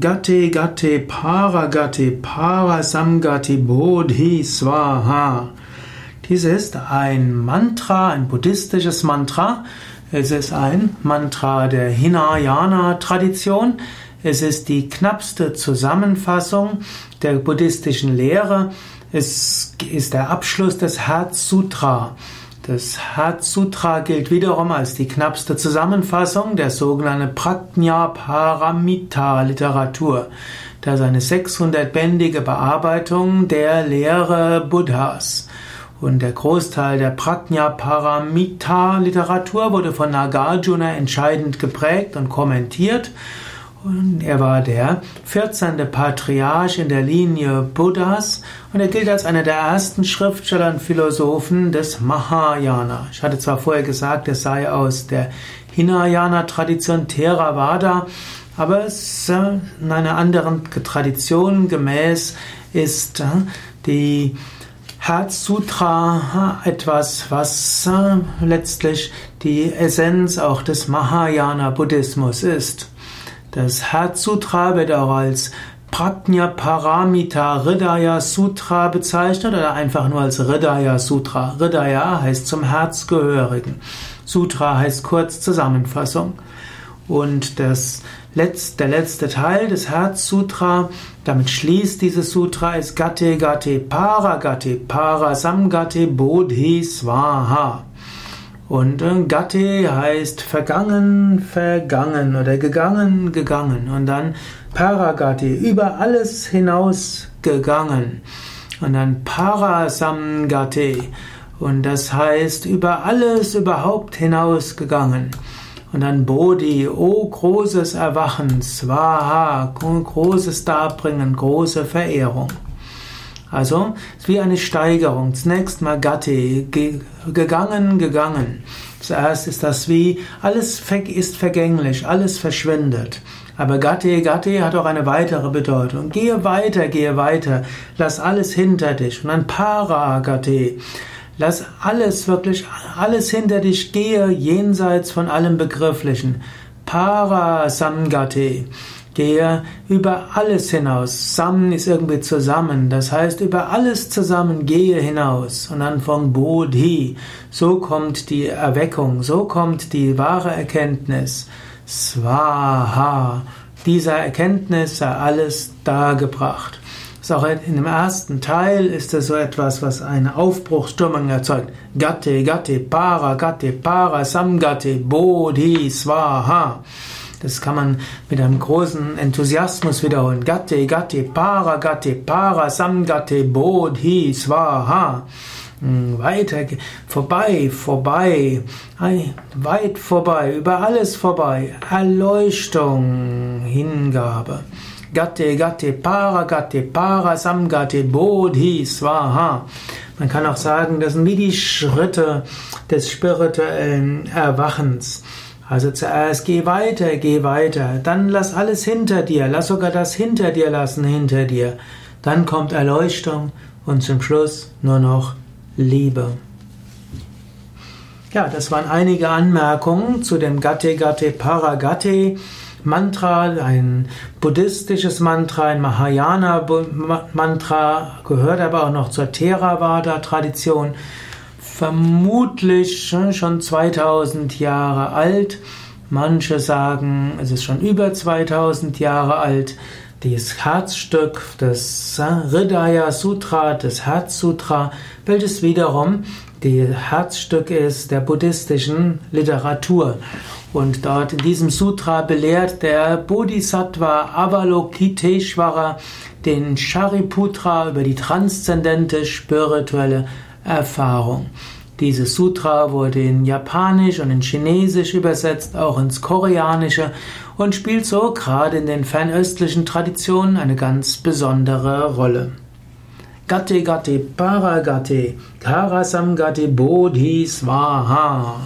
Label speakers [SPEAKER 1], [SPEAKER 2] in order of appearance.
[SPEAKER 1] Gate Gate Paragate Parasamgati Bodhi Swaha. Dies ist ein Mantra, ein buddhistisches Mantra. Es ist ein Mantra der Hinayana-Tradition. Es ist die knappste Zusammenfassung der buddhistischen Lehre. Es ist der Abschluss des Herz Sutra. Das Hatsutra Sutra gilt wiederum als die knappste Zusammenfassung der sogenannten Prajna Paramita Literatur, das eine 600-bändige Bearbeitung der Lehre Buddhas. Und der Großteil der Prajna Paramita Literatur wurde von Nagarjuna entscheidend geprägt und kommentiert und er war der 14. Patriarch in der Linie Buddhas und er gilt als einer der ersten Schriftsteller und Philosophen des Mahayana. Ich hatte zwar vorher gesagt, er sei aus der Hinayana-Tradition Theravada, aber es, äh, in einer anderen Tradition gemäß ist äh, die Herz Sutra äh, etwas, was letztlich die Essenz auch des Mahayana-Buddhismus ist. Das Herz Sutra wird auch als Prajna Paramita Hridaya Sutra bezeichnet oder einfach nur als Hridaya Sutra. Hridaya heißt zum Herz gehörigen. Sutra heißt kurz Zusammenfassung. Und das letzte, der letzte Teil des Herz Sutra, damit schließt dieses Sutra, ist Gate Gate Para Gate Para Samgate Bodhi Swaha. Und äh, Gate heißt vergangen, vergangen oder gegangen, gegangen. Und dann Paragati, über alles hinaus gegangen. Und dann Parasamgate. Und das heißt über alles überhaupt hinausgegangen. Und dann Bodhi, oh großes Erwachen, Swaha, großes Darbringen, große Verehrung. Also, es ist wie eine Steigerung. Zunächst mal Gati, gegangen, gegangen. Zuerst ist das wie, alles ist vergänglich, alles verschwindet. Aber Gati, Gati hat auch eine weitere Bedeutung. Gehe weiter, gehe weiter, lass alles hinter dich. Und dann Para Gati. Lass alles wirklich, alles hinter dich, gehe jenseits von allem Begrifflichen. Para Samgati. Gehe über alles hinaus. Sam ist irgendwie zusammen. Das heißt, über alles zusammen gehe hinaus. Und dann von Bodhi. So kommt die Erweckung. So kommt die wahre Erkenntnis. Swaha. Dieser Erkenntnis sei alles dargebracht. Ist auch in dem ersten Teil ist es so etwas, was eine Aufbruchsstimmung erzeugt. Gatte, Gatte, Para, Gatte, Para, Samgatte, Bodhi, Swaha. Das kann man mit einem großen Enthusiasmus wiederholen. Gatte, Gatte, Para, Gatte, Para, Samgatte, Bodhi, Swaha. Hm, weiter, vorbei, vorbei, weit vorbei, über alles vorbei. Erleuchtung, Hingabe. Gatte, Gatte, Para, Gatte, Para, Samgatte, Bodhi, Swaha. Man kann auch sagen, das sind wie die Schritte des spirituellen Erwachens. Also zuerst geh weiter, geh weiter, dann lass alles hinter dir, lass sogar das hinter dir lassen hinter dir. Dann kommt Erleuchtung und zum Schluss nur noch Liebe. Ja, das waren einige Anmerkungen zu dem Gatte Gatte Paragate Mantra, ein buddhistisches Mantra, ein Mahayana Mantra, gehört aber auch noch zur Theravada Tradition vermutlich schon 2000 Jahre alt. Manche sagen, es ist schon über 2000 Jahre alt. Das Herzstück des Hridaya Sutra, des Herzsutra, welches wiederum die Herzstück ist der buddhistischen Literatur. Und dort in diesem Sutra belehrt der Bodhisattva Avalokiteshvara den Shariputra über die transzendente spirituelle Erfahrung. Dieses Sutra wurde in Japanisch und in Chinesisch übersetzt, auch ins Koreanische und spielt so gerade in den fernöstlichen Traditionen eine ganz besondere Rolle. Gate Gate Paragate Karasam Gate Bodhi Swaha